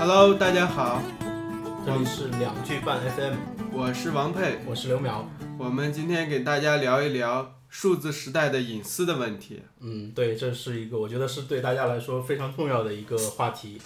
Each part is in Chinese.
Hello，大家好，这里是两句半 FM，我是王佩，我是刘淼。我们今天给大家聊一聊数字时代的隐私的问题。嗯，对，这是一个我觉得是对大家来说非常重要的一个话题。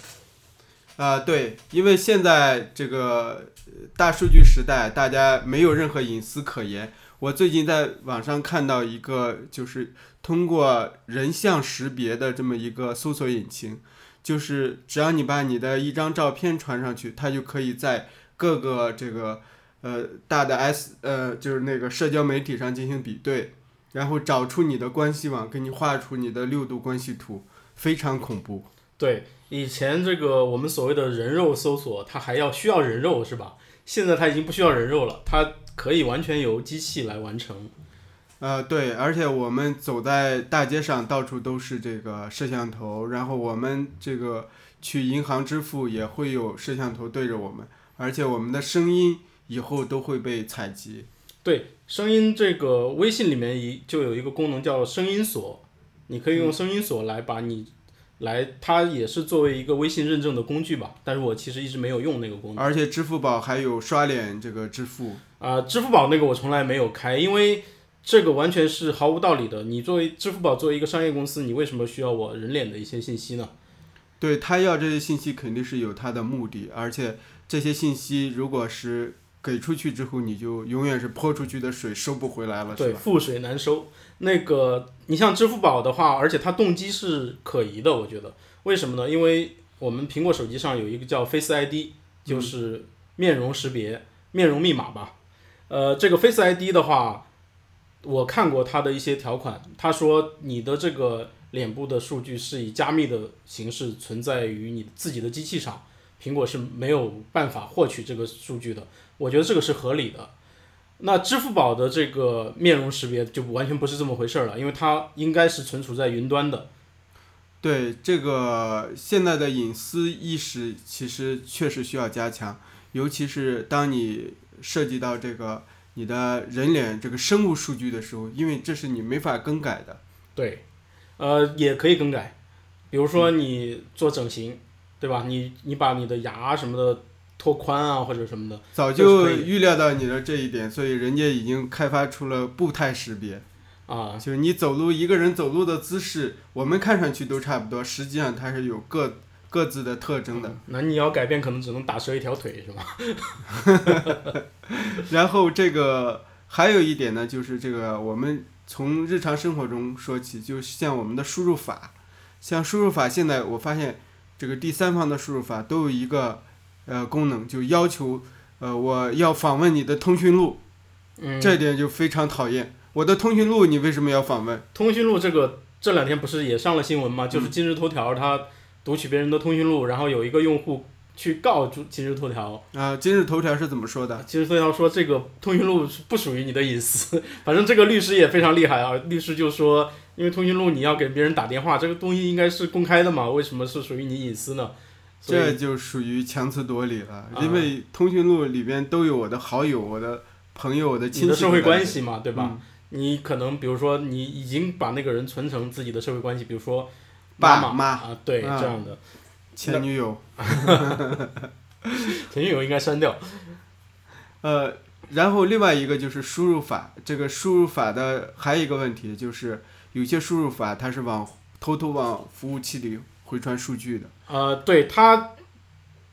啊、对，因为现在这个呃大数据时代，大家没有任何隐私可言。我最近在网上看到一个，就是通过人像识别的这么一个搜索引擎，就是只要你把你的一张照片传上去，它就可以在各个这个呃大的 S 呃就是那个社交媒体上进行比对，然后找出你的关系网，给你画出你的六度关系图，非常恐怖。对，以前这个我们所谓的人肉搜索，它还要需要人肉是吧？现在它已经不需要人肉了，它可以完全由机器来完成。呃，对，而且我们走在大街上，到处都是这个摄像头，然后我们这个去银行支付也会有摄像头对着我们，而且我们的声音以后都会被采集。对，声音这个微信里面一就有一个功能叫声音锁，你可以用声音锁来把你来，它也是作为一个微信认证的工具吧。但是我其实一直没有用那个功能。而且支付宝还有刷脸这个支付，啊、支付宝那个我从来没有开，因为这个完全是毫无道理的。你作为支付宝作为一个商业公司，你为什么需要我人脸的一些信息呢？对他要这些信息肯定是有他的目的，而且这些信息如果是给出去之后，你就永远是泼出去的水收不回来了，是对，吧？覆水难收。那个你像支付宝的话，而且它动机是可疑的，我觉得为什么呢？因为我们苹果手机上有一个叫 Face ID，就是面容识别、面容密码吧。呃，这个 Face ID 的话，我看过他的一些条款，他说你的这个脸部的数据是以加密的形式存在于你自己的机器上，苹果是没有办法获取这个数据的。我觉得这个是合理的。那支付宝的这个面容识别就完全不是这么回事儿了，因为它应该是存储在云端的。对这个现在的隐私意识，其实确实需要加强，尤其是当你涉及到这个你的人脸这个生物数据的时候，因为这是你没法更改的。对，呃，也可以更改，比如说你做整形，对吧？你你把你的牙什么的拓宽啊，或者什么的，早就预料到你的这一点，所以人家已经开发出了步态识别，啊，就是你走路一个人走路的姿势，我们看上去都差不多，实际上它是有各各自的特征的。那你要改变，可能只能打折一条腿，是吧？然后这个还有一点呢，就是这个我们从日常生活中说起，就像我们的输入法，像输入法现在我发现这个第三方的输入法都有一个呃功能，就要求呃我要访问你的通讯录，嗯，这点就非常讨厌。我的通讯录你为什么要访问？通讯录这个这两天不是也上了新闻吗？就是今日头条它读取别人的通讯录，然后有一个用户去告住今日头条，啊、今日头条是怎么说的？今日头条说这个通讯录是不属于你的隐私，反正这个律师也非常厉害啊，律师就说，因为通讯录你要给别人打电话，这个东西应该是公开的嘛，为什么是属于你隐私呢？这就属于强词夺理了，啊因为通讯录里边都有我的好友、我的朋友、我的亲戚你的社会关系嘛，对吧？嗯你可能比如说你已经把那个人存成自己的社会关系，比如说妈爸妈啊，对、啊这样的，前女友。前女友应该删掉。呃，然后另外一个就是输入法，这个输入法的还有一个问题就是，有些输入法它是往偷偷往服务器里回传数据的。呃，对它，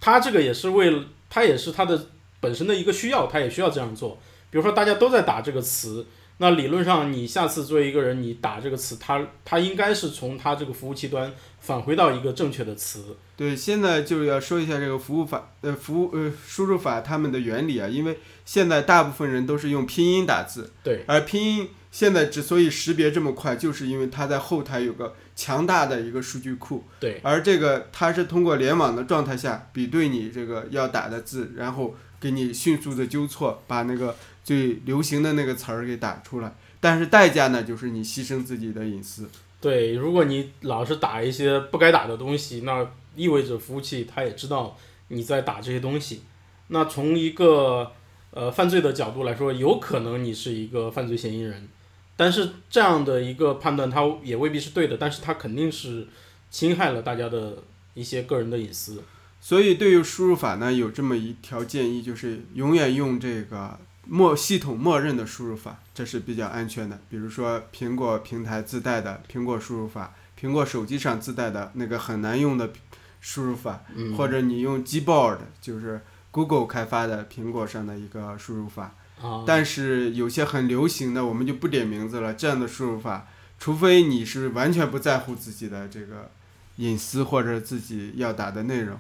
它这个也是为了，它也是它的本身的一个需要，它也需要这样做。比如说大家都在打这个词，那理论上你下次作为一个人，你打这个词，它它应该是从它这个服务器端返回到一个正确的词。对，现在就是要说一下这个服务法，呃，服务呃输入法它们的原理啊，因为现在大部分人都是用拼音打字，对，而拼音现在之所以识别这么快，就是因为它在后台有个强大的一个数据库，对，而这个它是通过联网的状态下比对你这个要打的字，然后给你迅速的纠错，把那个最流行的那个词儿给打出来。但是代价呢，就是你牺牲自己的隐私。对，如果你老是打一些不该打的东西，那意味着服务器它也知道你在打这些东西。那从一个呃犯罪的角度来说，有可能你是一个犯罪嫌疑人，但是这样的一个判断它也未必是对的，但是它肯定是侵害了大家的一些个人的隐私。所以对于输入法呢，有这么一条建议，就是永远用这个默系统默认的输入法，这是比较安全的。比如说苹果平台自带的苹果输入法，苹果手机上自带的那个很难用的输入法，嗯，或者你用 Gboard，就是 Google 开发的苹果上的一个输入法。啊，但是有些很流行的，我们就不点名字了。这样的输入法，除非你是完全不在乎自己的这个隐私或者自己要打的内容，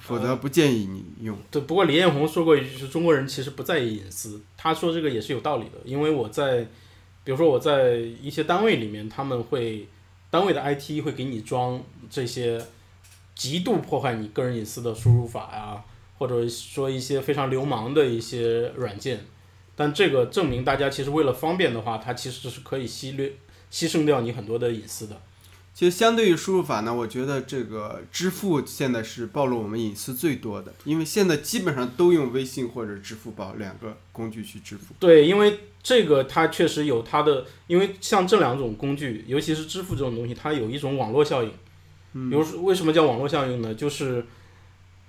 否则不建议你用。对，不过李彦宏说过一句，就是中国人其实不在意隐私。他说这个也是有道理的，因为我在，比如说我在一些单位里面，他们会单位的 IT 会给你装这些极度破坏你个人隐私的输入法呀，或者说一些非常流氓的一些软件。但这个证明大家其实为了方便的话，它其实是可以牺略牺牲掉你很多的隐私的。其实相对于输入法呢，我觉得这个支付现在是暴露我们隐私最多的，因为现在基本上都用微信或者支付宝两个工具去支付。对，因为这个它确实有它的，因为像这两种工具，尤其是支付这种东西，它有一种网络效应。比如说，为什么叫网络效应呢？就是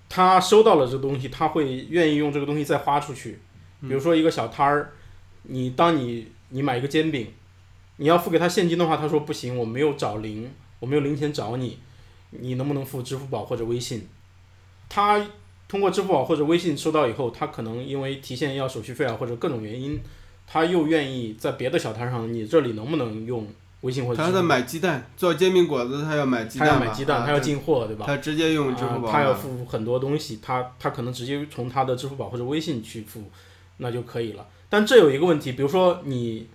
他收到了这个东西，他会愿意用这个东西再花出去。比如说一个小摊儿，你当你你买一个煎饼，你要付给他现金的话，他说不行，我没有找零，我没有零钱找你，你能不能付支付宝或者微信？他通过支付宝或者微信收到以后，他可能因为提现要手续费啊或者各种原因，他又愿意在别的小摊上，你这里能不能用微信或者？他在买鸡蛋，做煎饼果子，他要买鸡蛋他，要买鸡蛋，他要进货，对吧？他直接用支付宝啊，他要付很多东西，他他可能直接从他的支付宝或者微信去付，那就可以了。但这有一个问题，比如说你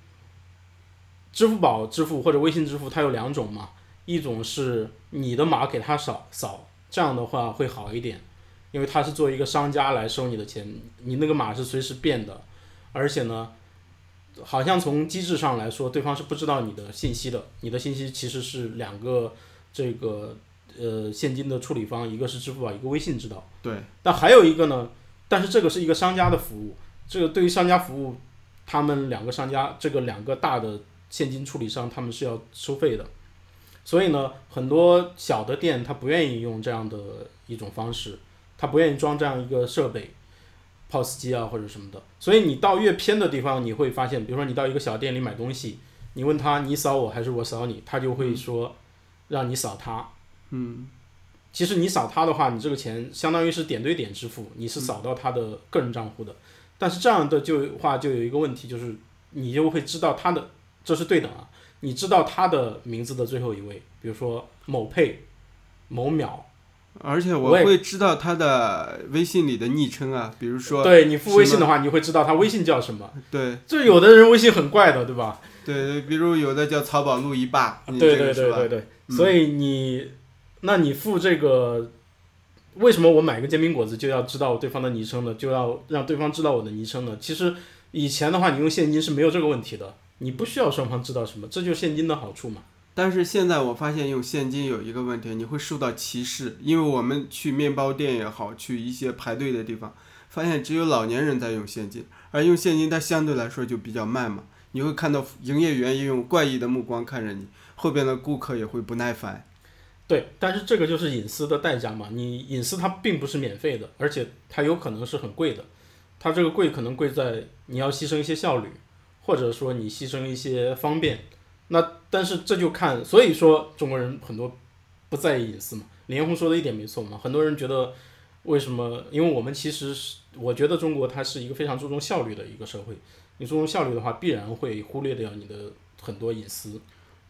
支付宝支付或者微信支付，它有两种嘛，一种是你的码给他扫扫，这样的话会好一点，因为他是作为一个商家来收你的钱，你那个码是随时变的，而且呢。好像从机制上来说，对方是不知道你的信息的，你的信息其实是两个这个呃现金的处理方，一个是支付宝，一个微信知道。对，但还有一个呢，但是这个是一个商家的服务，这个对于商家服务，他们两个商家这个两个大的现金处理商，他们是要收费的。所以呢，很多小的店他不愿意用这样的一种方式，他不愿意装这样一个设备，POS 机啊或者什么的。所以你到越偏的地方，你会发现，比如说你到一个小店里买东西，你问他你扫我还是我扫你，他就会说让你扫他。嗯，其实你扫他的话，你这个钱相当于是点对点支付，你是扫到他的个人账户的。但是这样的就话就有一个问题，就是你就会知道他的，这是对等啊，你知道他的名字的最后一位，比如说某配、某秒，而且我会知道他的微信里的昵称啊，比如说对你付微信的话，你会知道他微信叫什么。对就有的人微信很怪的，对吧？对对，比如有的叫曹宝路一霸，对对对对对，嗯所以你，那你付这个，为什么我买个煎饼果子就要知道对方的昵称呢？就要让对方知道我的昵称呢？其实以前的话，你用现金是没有这个问题的，你不需要双方知道什么，这就是现金的好处嘛。但是现在我发现用现金有一个问题，你会受到歧视，因为我们去面包店也好，去一些排队的地方，发现只有老年人在用现金，而用现金它相对来说就比较慢嘛。你会看到营业员也用怪异的目光看着你，后边的顾客也会不耐烦。对，但是这个就是隐私的代价嘛。你隐私它并不是免费的，而且它有可能是很贵的。它这个贵可能贵在你要牺牲一些效率，或者说你牺牲一些方便。那但是这就看，所以说中国人很多不在意隐私嘛。李彦宏说的一点没错嘛。很多人觉得为什么？因为我们其实是，我觉得中国它是一个非常注重效率的一个社会。你注重效率的话，必然会忽略掉你的很多隐私。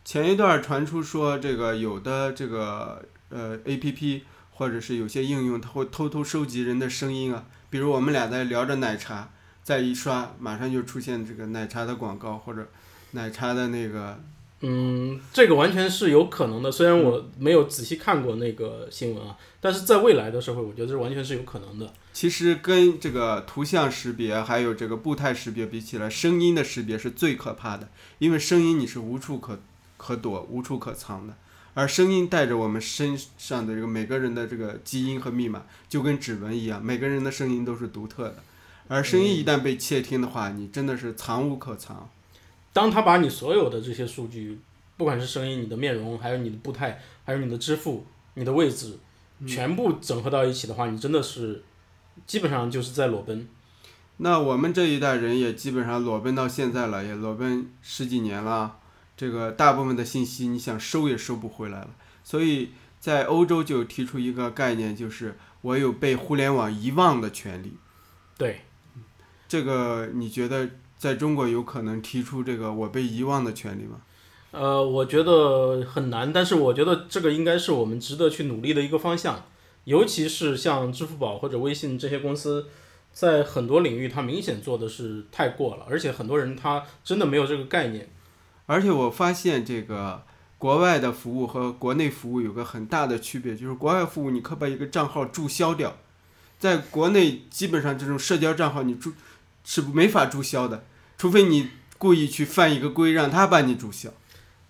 前一段传出说，这个有的这个呃 A P P 或者是有些应用，它会偷偷收集人的声音啊，比如我们俩在聊着奶茶，再一刷，马上就出现这个奶茶的广告或者奶茶的那个，嗯，这个完全是有可能的。虽然我没有仔细看过那个新闻啊，但是在未来的社会，我觉得这完全是有可能的。其实跟这个图像识别还有这个步态识别比起来，声音的识别是最可怕的，因为声音你是无处可可躲、无处可藏的。而声音带着我们身上的这个每个人的这个基因和密码，就跟指纹一样，每个人的声音都是独特的。而声音一旦被窃听的话，你真的是藏无可藏。当他把你所有的这些数据，不管是声音、你的面容，还有你的步态，还有你的支付、你的位置，全部整合到一起的话，你真的是基本上就是在裸奔。那我们这一代人也基本上裸奔到现在了，也裸奔十几年了。这个大部分的信息，你想收也收不回来了。所以在欧洲就提出一个概念，就是我有被互联网遗忘的权利。对，这个你觉得在中国有可能提出这个我被遗忘的权利吗？呃，我觉得很难，但是我觉得这个应该是我们值得去努力的一个方向，尤其是像支付宝或者微信这些公司，在很多领域它明显做的是太过了，而且很多人他真的没有这个概念。而且我发现这个国外的服务和国内服务有个很大的区别，就是国外服务你可把一个账号注销掉，在国内基本上这种社交账号你注是没法注销的，除非你故意去犯一个规让他帮你注销。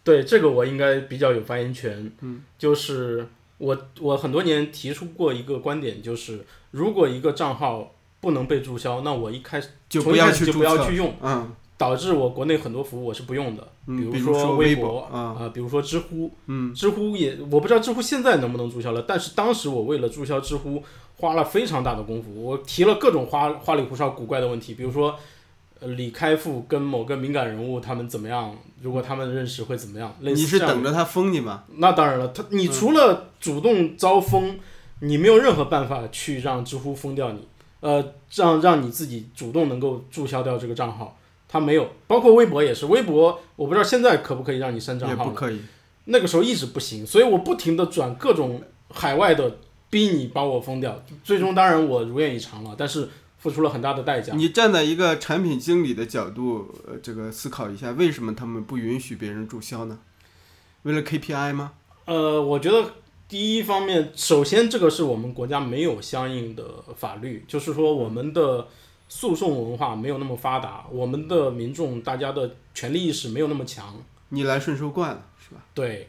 对这个我应该比较有发言权，嗯，就是我我很多年提出过一个观点，就是如果一个账号不能被注销，那我一开始就不要去注册不要去用，嗯导致我国内很多服务我是不用的，嗯，比如说微博啊，啊、比如说知乎，嗯知乎也我不知道知乎现在能不能注销了，但是当时我为了注销知乎花了非常大的功夫，我提了各种花花里胡哨古怪的问题，比如说。呃，李开复跟某个敏感人物他们怎么样？如果他们认识会怎么样？类似你是等着他封你吗？那当然了，他你除了主动招封，你没有任何办法去让知乎封掉你，呃，让让你自己主动能够注销掉这个账号，他没有。包括微博也是，微博我不知道现在可不可以让你删账号，也不可以。那个时候一直不行，所以我不停的转各种海外的逼你把我封掉，最终当然我如愿以偿了，但是付出了很大的代价。你站在一个产品经理的角度，呃，这个思考一下，为什么他们不允许别人注销呢？为了 KPI 吗？呃，我觉得第一方面，首先这个是我们国家没有相应的法律，就是说我们的诉讼文化没有那么发达，我们的民众大家的权利意识没有那么强。逆来顺受惯了，是吧？对，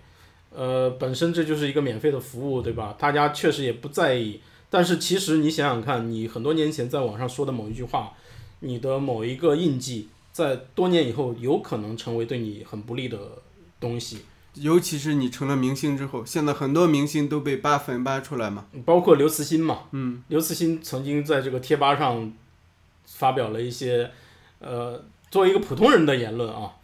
呃，本身这就是一个免费的服务，对吧？大家确实也不在意。但是其实你想想看，你很多年前在网上说的某一句话，你的某一个印记，在多年以后有可能成为对你很不利的东西。尤其是你成了明星之后，现在很多明星都被扒粉扒出来嘛。包括刘慈欣嘛，嗯，刘慈欣曾经在这个贴吧上发表了一些，呃，作为一个普通人的言论啊，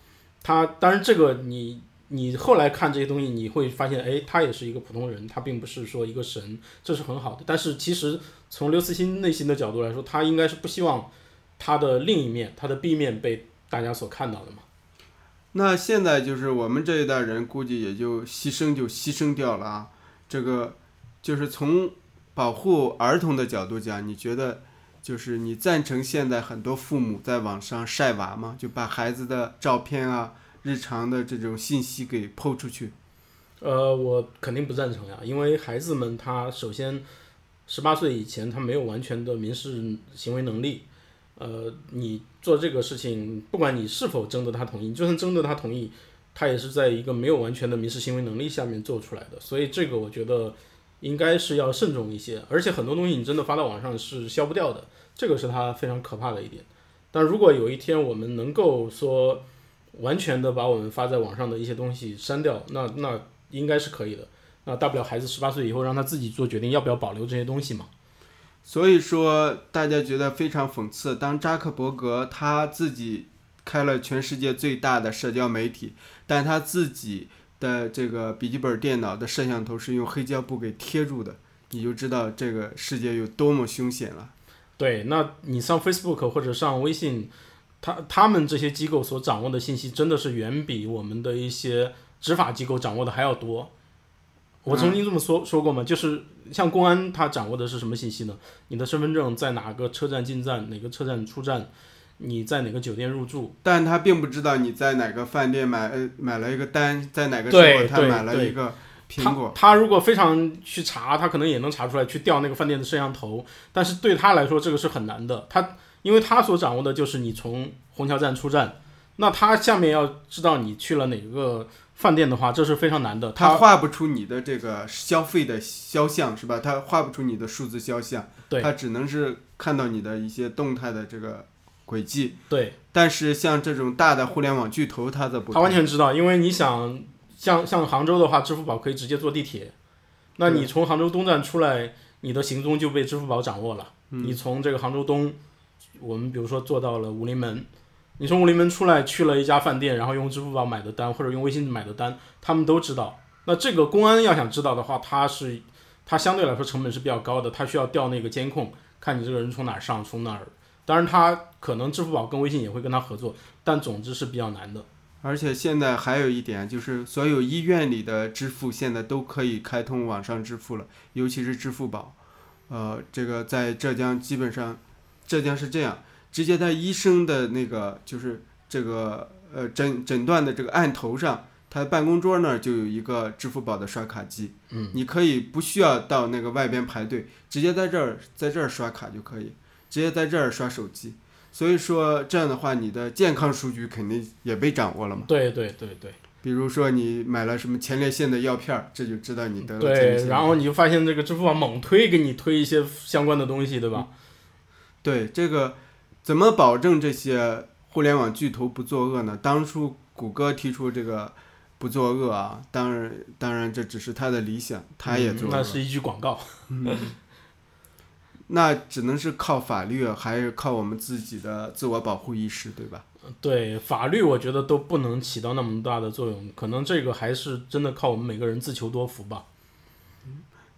他当然这个你你后来看这些东西，你会发现，哎，他也是一个普通人，他并不是说一个神，这是很好的。但是其实从刘慈欣内心的角度来说，他应该是不希望他的另一面，他的 B 面被大家所看到的嘛。那现在就是我们这一代人，估计也就牺牲就牺牲掉了啊。这个就是从保护儿童的角度讲，你觉得就是你赞成现在很多父母在网上晒娃吗？就把孩子的照片啊、日常的这种信息给抛出去？呃，我肯定不赞成呀，因为孩子们他首先十八岁以前他没有完全的民事行为能力，呃，你做这个事情，不管你是否征得他同意，就算征得他同意，他也是在一个没有完全的民事行为能力下面做出来的，所以这个我觉得应该是要慎重一些，而且很多东西你真的发到网上是消不掉的，这个是它非常可怕的一点。但如果有一天我们能够说完全的把我们发在网上的一些东西删掉，那那应该是可以的。那大不了孩子十八岁以后让他自己做决定，要不要保留这些东西嘛？所以说，大家觉得非常讽刺。当扎克伯格他自己开了全世界最大的社交媒体，但他自己的这个笔记本电脑的摄像头是用黑胶布给贴住的，你就知道这个世界有多么凶险了。对，那你上 Facebook 或者上微信，他他们这些机构所掌握的信息真的是远比我们的一些执法机构掌握的还要多。我曾经这么说说过嘛，就是像公安，他掌握的是什么信息呢？你的身份证在哪个车站进站，哪个车站出站，你在哪个酒店入住，但他并不知道你在哪个饭店买呃买了一个单，在哪个时候他买了一个苹他果。他如果非常去查，他可能也能查出来，去调那个饭店的摄像头。但是对他来说，这个是很难的。他因为他所掌握的就是你从虹桥站出站，那他下面要知道你去了哪个饭店的话，这是非常难的。他画不出你的这个消费的肖像是吧？他画不出你的数字肖像，对他只能是看到你的一些动态的这个轨迹。对但是像这种大的互联网巨头，他则不他完。全知道，因为你想像像杭州的话，支付宝可以直接坐地铁，那你从杭州东站出来，你的行踪就被支付宝掌握了。你从这个杭州东，我们比如说坐到了武林门，你从武林门出来去了一家饭店，然后用支付宝买的单或者用微信买的单，他们都知道。那这个公安要想知道的话，他是他相对来说成本是比较高的，他需要调那个监控，看你这个人从哪儿上，从哪儿。当然，他可能支付宝跟微信也会跟他合作，但总之是比较难的。而且现在还有一点，就是所有医院里的支付现在都可以开通网上支付了，尤其是支付宝。呃，这个在浙江基本上，浙江是这样，直接在医生的那个就是这个呃诊诊断的这个案头上，他办公桌那儿就有一个支付宝的刷卡机，嗯，你可以不需要到那个外边排队，直接在这儿在这儿刷卡就可以，直接在这儿刷手机。所以说这样的话，你的健康数据肯定也被掌握了嘛。对对对对。比如说你买了什么前列腺的药片儿，这就知道你得了前列腺。对，然后你就发现这个支付宝猛推给你推一些相关的东西，对吧？对，这个怎么保证这些互联网巨头不作恶呢？当初谷歌提出这个不作恶啊，当然当然这只是他的理想，他也作恶。那是一句广告。那只能是靠法律，还是靠我们自己的自我保护意识，对吧？对，法律我觉得都不能起到那么大的作用，可能这个还是真的靠我们每个人自求多福吧。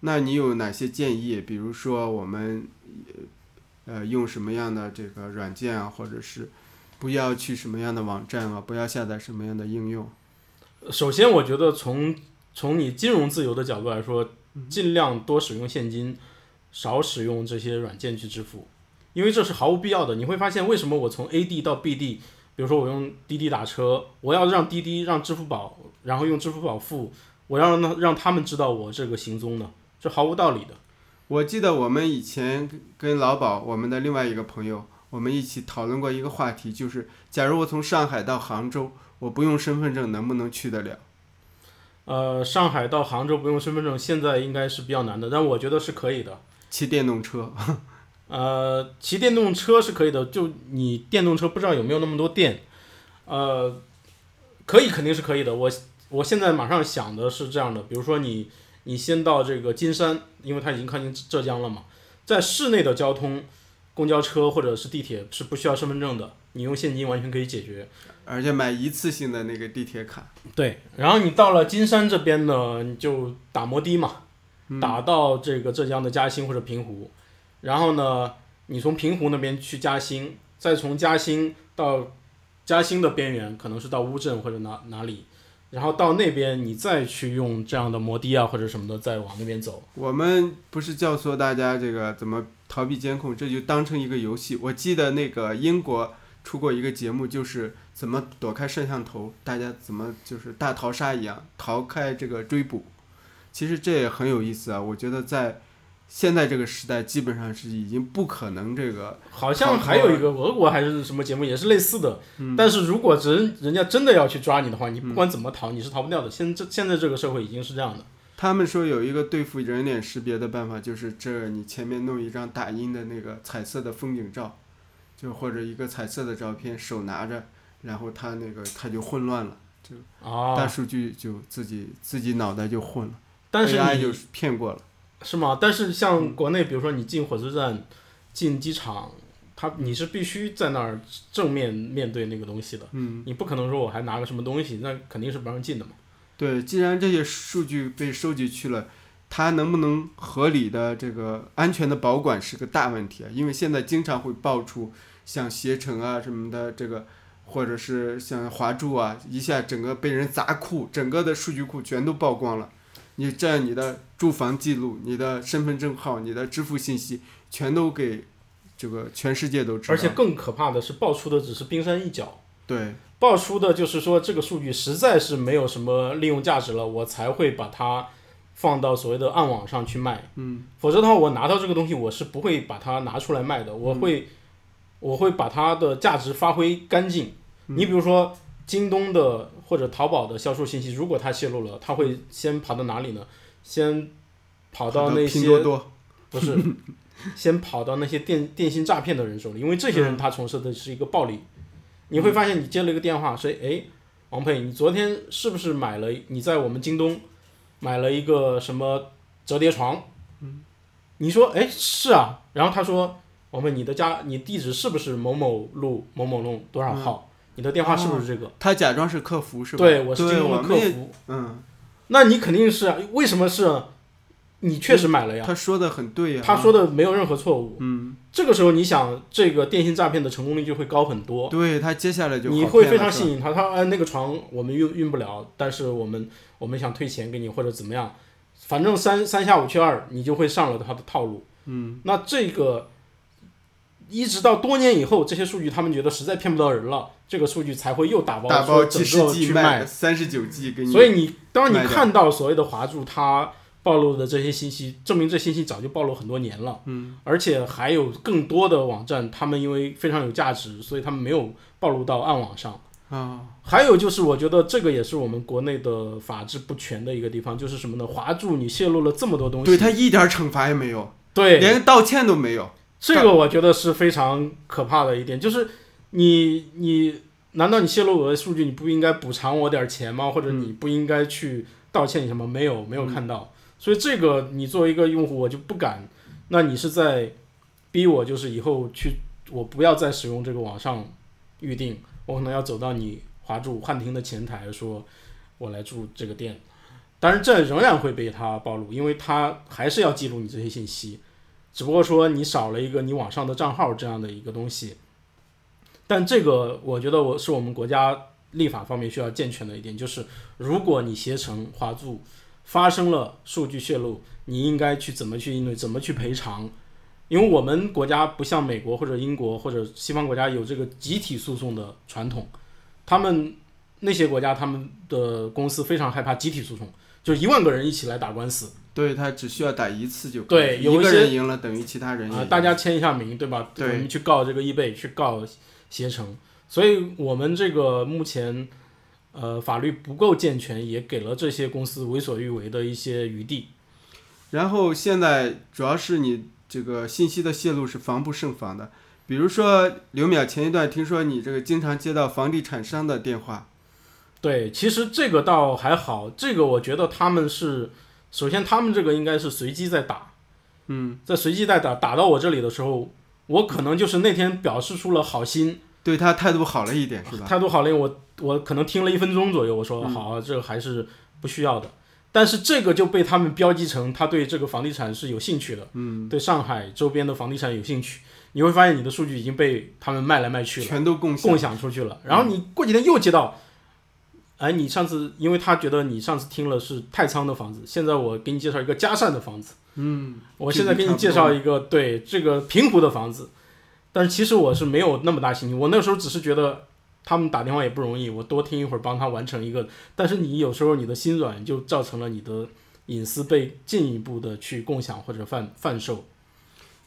那你有哪些建议？比如说我们呃用什么样的这个软件啊，或者是不要去什么样的网站啊，不要下载什么样的应用？首先，我觉得从从你金融自由的角度来说，尽量多使用现金。少使用这些软件去支付，因为这是毫无必要的。你会发现，为什么我从 A 地到 B 地，比如说我用滴滴打车，我要让滴滴让支付宝，然后用支付宝付，我要让让他们知道我这个行踪呢？这毫无道理的。我记得我们以前跟老宝，我们的另外一个朋友，我们一起讨论过一个话题，就是假如我从上海到杭州，我不用身份证能不能去得了？呃，上海到杭州不用身份证，现在应该是比较难的，但我觉得是可以的。骑电动车，呃，骑电动车是可以的，就你电动车不知道有没有那么多电，呃，可以肯定是可以的。我我现在马上想的是这样的，比如说你你先到这个金山，因为它已经靠近浙江了嘛，在市内的交通，公交车或者是地铁是不需要身份证的，你用现金完全可以解决，而且买一次性的那个地铁卡。对，然后你到了金山这边呢，你就打摩的嘛。打到这个浙江的嘉兴或者平湖，然后呢，你从平湖那边去嘉兴，再从嘉兴到嘉兴的边缘，可能是到乌镇或者哪哪里，然后到那边你再去用这样的摩的啊或者什么的再往那边走。我们不是教唆大家这个怎么逃避监控，这就当成一个游戏。我记得那个英国出过一个节目，就是怎么躲开摄像头，大家怎么就是大逃杀一样逃开这个追捕。其实这也很有意思啊！我觉得在现在这个时代，基本上是已经不可能这个。好像还有一个俄国还是什么节目，也是类似的。但是如果人人家真的要去抓你的话，你不管怎么逃，你是逃不掉的。现这现在这个社会已经是这样的。他们说有一个对付人脸识别的办法，就是这你前面弄一张打印的那个彩色的风景照，就或者一个彩色的照片，手拿着，然后他那个他就混乱了，就大数据就自己自己脑袋就混了。但是你骗过了，是吗？但是像国内，比如说你进火车站、进机场，他你是必须在那儿正面面对那个东西的。嗯，你不可能说我还拿个什么东西，那肯定是不让进的嘛。对，既然这些数据被收集去了，它能不能合理的这个安全的保管是个大问题啊。因为现在经常会爆出像携程啊什么的这个，或者是像华住啊，一下整个被人砸库，整个的数据库全都曝光了。你这样，你的住房记录、你的身份证号、你的支付信息，全都给这个全世界都知道。而且更可怕的是，爆出的只是冰山一角。对，爆出的就是说这个数据实在是没有什么利用价值了，我才会把它放到所谓的暗网上去卖。嗯。否则的话，我拿到这个东西，我是不会把它拿出来卖的。我会，我会把它的价值发挥干净。你比如说。京东的或者淘宝的销售信息，如果它泄露了，它会先跑到哪里呢？先跑到那些不是，先跑到那些电电信诈骗的人手里，因为这些人他从事的是一个暴利。你会发现，你接了一个电话，说：“哎，王佩，你昨天是不是买了？你在我们京东买了一个什么折叠床。你说，哎，是啊。然后他说，王佩你的家，你地址是不是某某路某某弄多少号？你的电话是不是这个？他假装是客服是吧？对，我是对京东的我们也客服。嗯，那你肯定是啊，为什么是？你确实买了呀。他说的很对呀。他说的没有任何错误。嗯，这个时候你想，这个电信诈骗的成功率就会高很多。对他接下来就你会非常吸引他。他说：“哎，那个床我们运运不了，但是我们我们想退钱给你或者怎么样，反正三三下五去二，你就会上了他的套路。嗯，那这个一直到多年以后，这些数据他们觉得实在骗不到人了，这个数据才会又打包打包几十个 G 去卖。三十九 G 给你。所以你当你看到所谓的华住它暴露的这些信息，证明这信息早就暴露很多年了。嗯，而且还有更多的网站，他们因为非常有价值，所以他们没有暴露到暗网上。啊，还有就是，我觉得这个也是我们国内的法制不全的一个地方，就是什么呢？华住你泄露了这么多东西，对他一点惩罚也没有，对连个道歉都没有。这个我觉得是非常可怕的一点，就是你你难道你泄露我的数据，你不应该补偿我点钱吗？或者你不应该去道歉什么？没有，没有看到。所以这个你作为一个用户，我就不敢。那你是在逼我，就是以后去，我不要再使用这个网上预定，我可能要走到你华住汉庭的前台说，我来住这个店。当然，这仍然会被他暴露，因为他还是要记录你这些信息。只不过说你少了一个你网上的账号这样的一个东西，但这个我觉得我是我们国家立法方面需要健全的一点，就是如果你携程、华住发生了数据泄露，你应该去怎么去应对，怎么去赔偿？因为我们国家不像美国或者英国或者西方国家有这个集体诉讼的传统，他们那些国家他们的公司非常害怕集体诉讼，就一万个人一起来打官司。对他只需要打一次就对有一些人赢了等于其他人赢啊、赢大家签一下名，对吧？对我们去告这个易贝，去告携程，所以我们这个目前呃法律不够健全，也给了这些公司为所欲为的一些余地。然后现在主要是你这个信息的泄露是防不胜防的，比如说刘淼前一段听说你这个经常接到房地产商的电话，对，其实这个倒还好，这个我觉得他们是首先他们这个应该是随机在打，嗯，在随机在打打到我这里的时候，我可能就是那天表示出了好心，对他态度好了一点是吧？态度好了，我我可能听了一分钟左右，我说嗯好，这个还是不需要的。但是这个就被他们标记成他对这个房地产是有兴趣的，嗯，对上海周边的房地产有兴趣。你会发现你的数据已经被他们卖来卖去了，全都共享共享出去了。然后你过几天又接到，哎，你上次因为他觉得你上次听了是太仓的房子，现在我给你介绍一个嘉善的房子，嗯，我现在给你介绍一个对这个平湖的房子，但是其实我是没有那么大信心，我那时候只是觉得他们打电话也不容易，我多听一会儿帮他完成一个，但是你有时候你的心软就造成了你的隐私被进一步的去共享或者贩贩售。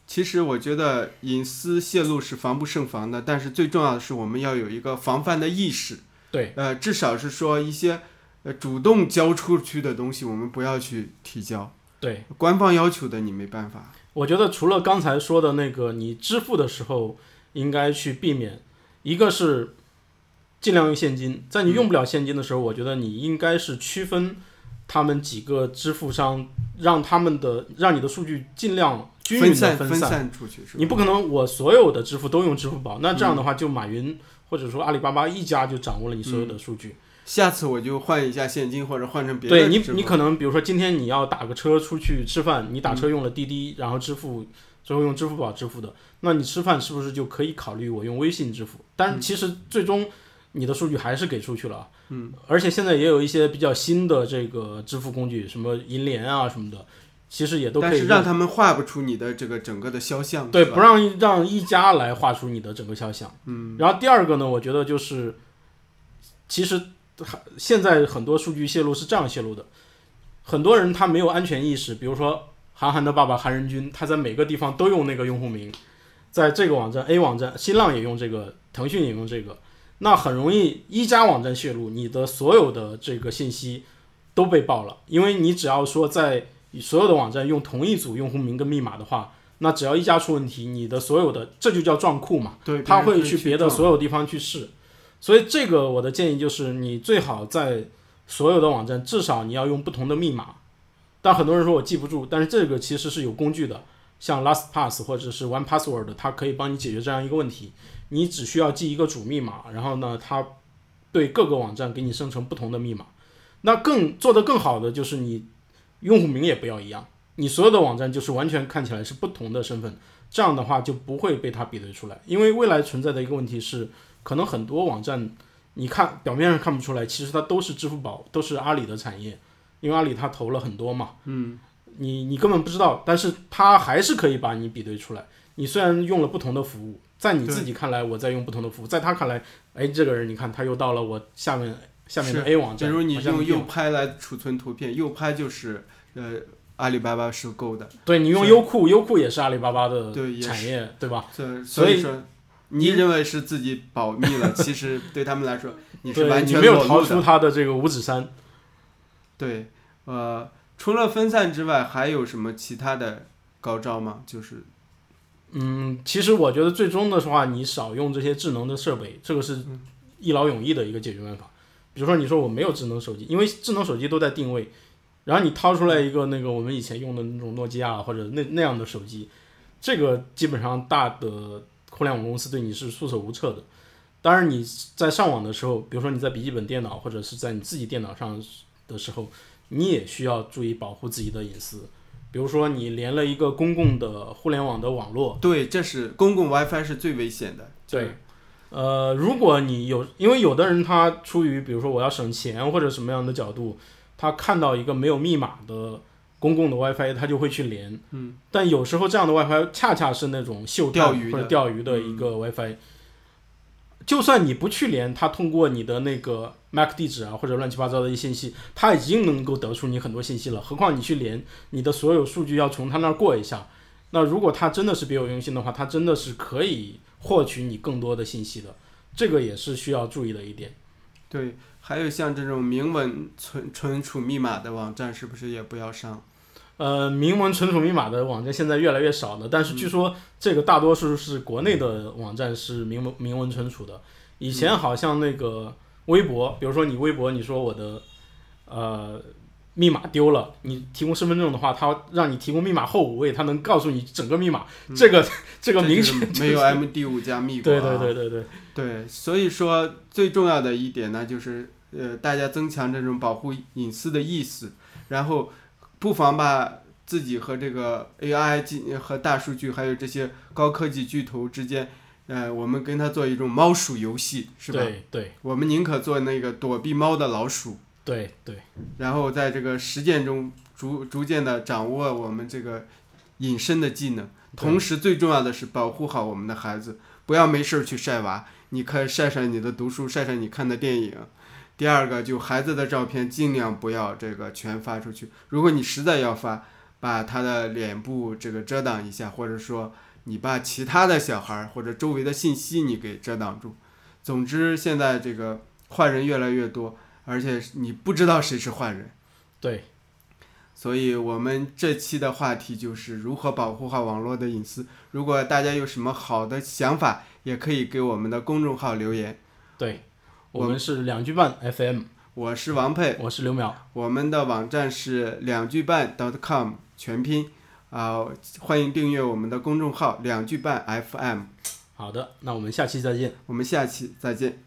其实我觉得隐私泄露是防不胜防的，但是最重要的是我们要有一个防范的意识。对，呃，至少是说一些呃主动交出去的东西，我们不要去提交。对，官方要求的你没办法。我觉得除了刚才说的那个，你支付的时候应该去避免，一个是尽量用现金，在你用不了现金的时候，我觉得你应该是区分他们几个支付商，让他们的让你的数据尽量均匀的散分散出去是？你不可能我所有的支付都用支付宝，那这样的话就马云或者说阿里巴巴一家就掌握了你所有的数据。下次我就换一下现金或者换成别的对你你可能比如说今天你要打个车出去吃饭，你打车用了滴滴，然后支付最后用支付宝支付的，那你吃饭是不是就可以考虑我用微信支付？但其实最终你的数据还是给出去了，嗯，而且现在也有一些比较新的这个支付工具，什么银联啊什么的，其实也都可以。但是让他们画不出你的这个整个的肖像，对，不让让一家来画出你的整个肖像。嗯，然后第二个呢，我觉得就是，其实还现在很多数据泄露是这样泄露的，很多人他没有安全意识，比如说韩寒的爸爸韩仁君，他在每个地方都用那个用户名，在这个网站 A 网站，新浪也用这个，腾讯也用这个，那很容易一家网站泄露，你的所有的这个信息都被爆了，因为你只要说在所有的网站用同一组用户名跟密码的话。那只要一家出问题，你的所有的这就叫撞库嘛，对，他会去别的所有地方去试，所以这个我的建议就是，你最好在所有的网站至少你要用不同的密码，但很多人说我记不住，但是这个其实是有工具的，像 LastPass 或者是 OnePassword，它可以帮你解决这样一个问题。你只需要记一个主密码，然后呢，它对各个网站给你生成不同的密码。那更做得更好的就是你用户名也不要一样，你所有的网站就是完全看起来是不同的身份，这样的话就不会被它比对出来。因为未来存在的一个问题是，可能很多网站你看表面上看不出来，其实它都是支付宝，都是阿里的产业，因为阿里它投了很多嘛，嗯，你你根本不知道，但是它还是可以把你比对出来。你虽然用了不同的服务，在你自己看来我在用不同的服务，在他看来，哎，这个人你看他又到了我下面下面的 A 网站，比如你用右拍来储存图片，右拍就是呃阿里巴巴收购的，对你用优酷，优酷也是阿里巴巴的对产业，对吧？对所以说你认为是自己保密了，其实对他们来说你是完全没有逃。出他的这个五指山。对，呃，除了分散之外，还有什么其他的高招吗？就是嗯，其实我觉得最终的话，你少用这些智能的设备，这个是一劳永逸的一个解决办法。比如说，你说我没有智能手机，因为智能手机都在定位，然后你掏出来一个那个我们以前用的那种诺基亚或者那那样的手机，这个基本上大的互联网公司对你是束手无策的。当然，你在上网的时候，比如说你在笔记本电脑或者是在你自己电脑上的时候，你也需要注意保护自己的隐私。比如说，你连了一个公共的互联网的网络，对，这是公共 WiFi 是最危险的。对，呃，如果你有，因为有的人他出于比如说我要省钱或者什么样的角度，他看到一个没有密码的公共的 WiFi，他就会去连。嗯。但有时候这样的 WiFi 恰恰是那种秀钓鱼或者钓鱼的一个 WiFi。就算你不去连，它通过你的那个 MAC 地址啊，或者乱七八糟的一些信息，它已经能够得出你很多信息了。何况你去连，你的所有数据要从它那儿过一下。那如果它真的是别有用心的话，它真的是可以获取你更多的信息的，这个也是需要注意的一点。对，还有像这种明文存存储密码的网站，是不是也不要上？呃，明文存储密码的网站现在越来越少了，但是据说这个大多数是国内的网站是明文明文存储的。以前好像那个微博，比如说你微博，你说我的呃密码丢了，你提供身份证的话，他让你提供密码后五位，他能告诉你整个密码。这个 这个明显没有 MD 五加密。对对对对对对，所以说最重要的一点呢，就是呃，大家增强这种保护隐私的意识，然后不妨把自己和这个 AI 进和大数据还有这些高科技巨头之间，呃，我们跟他做一种猫鼠游戏，是吧？对对我们宁可做那个躲避猫的老鼠，对对然后在这个实践中逐逐渐的掌握我们这个隐身的技能，同时最重要的是保护好我们的孩子，不要没事儿去晒娃。你可以晒晒你的读书，晒晒你看的电影。第二个，就孩子的照片尽量不要这个全发出去。如果你实在要发，把他的脸部这个遮挡一下，或者说你把其他的小孩儿或者周围的信息你给遮挡住。总之，现在这个坏人越来越多，而且你不知道谁是坏人。对，所以我们这期的话题就是如何保护好网络的隐私。如果大家有什么好的想法，也可以给我们的公众号留言。对，我我们是两句半 FM，我是王佩，我是刘淼。我们的网站是两句半 .com 全拼啊、欢迎订阅我们的公众号两句半 FM。好的，那我们下期再见。我们下期再见。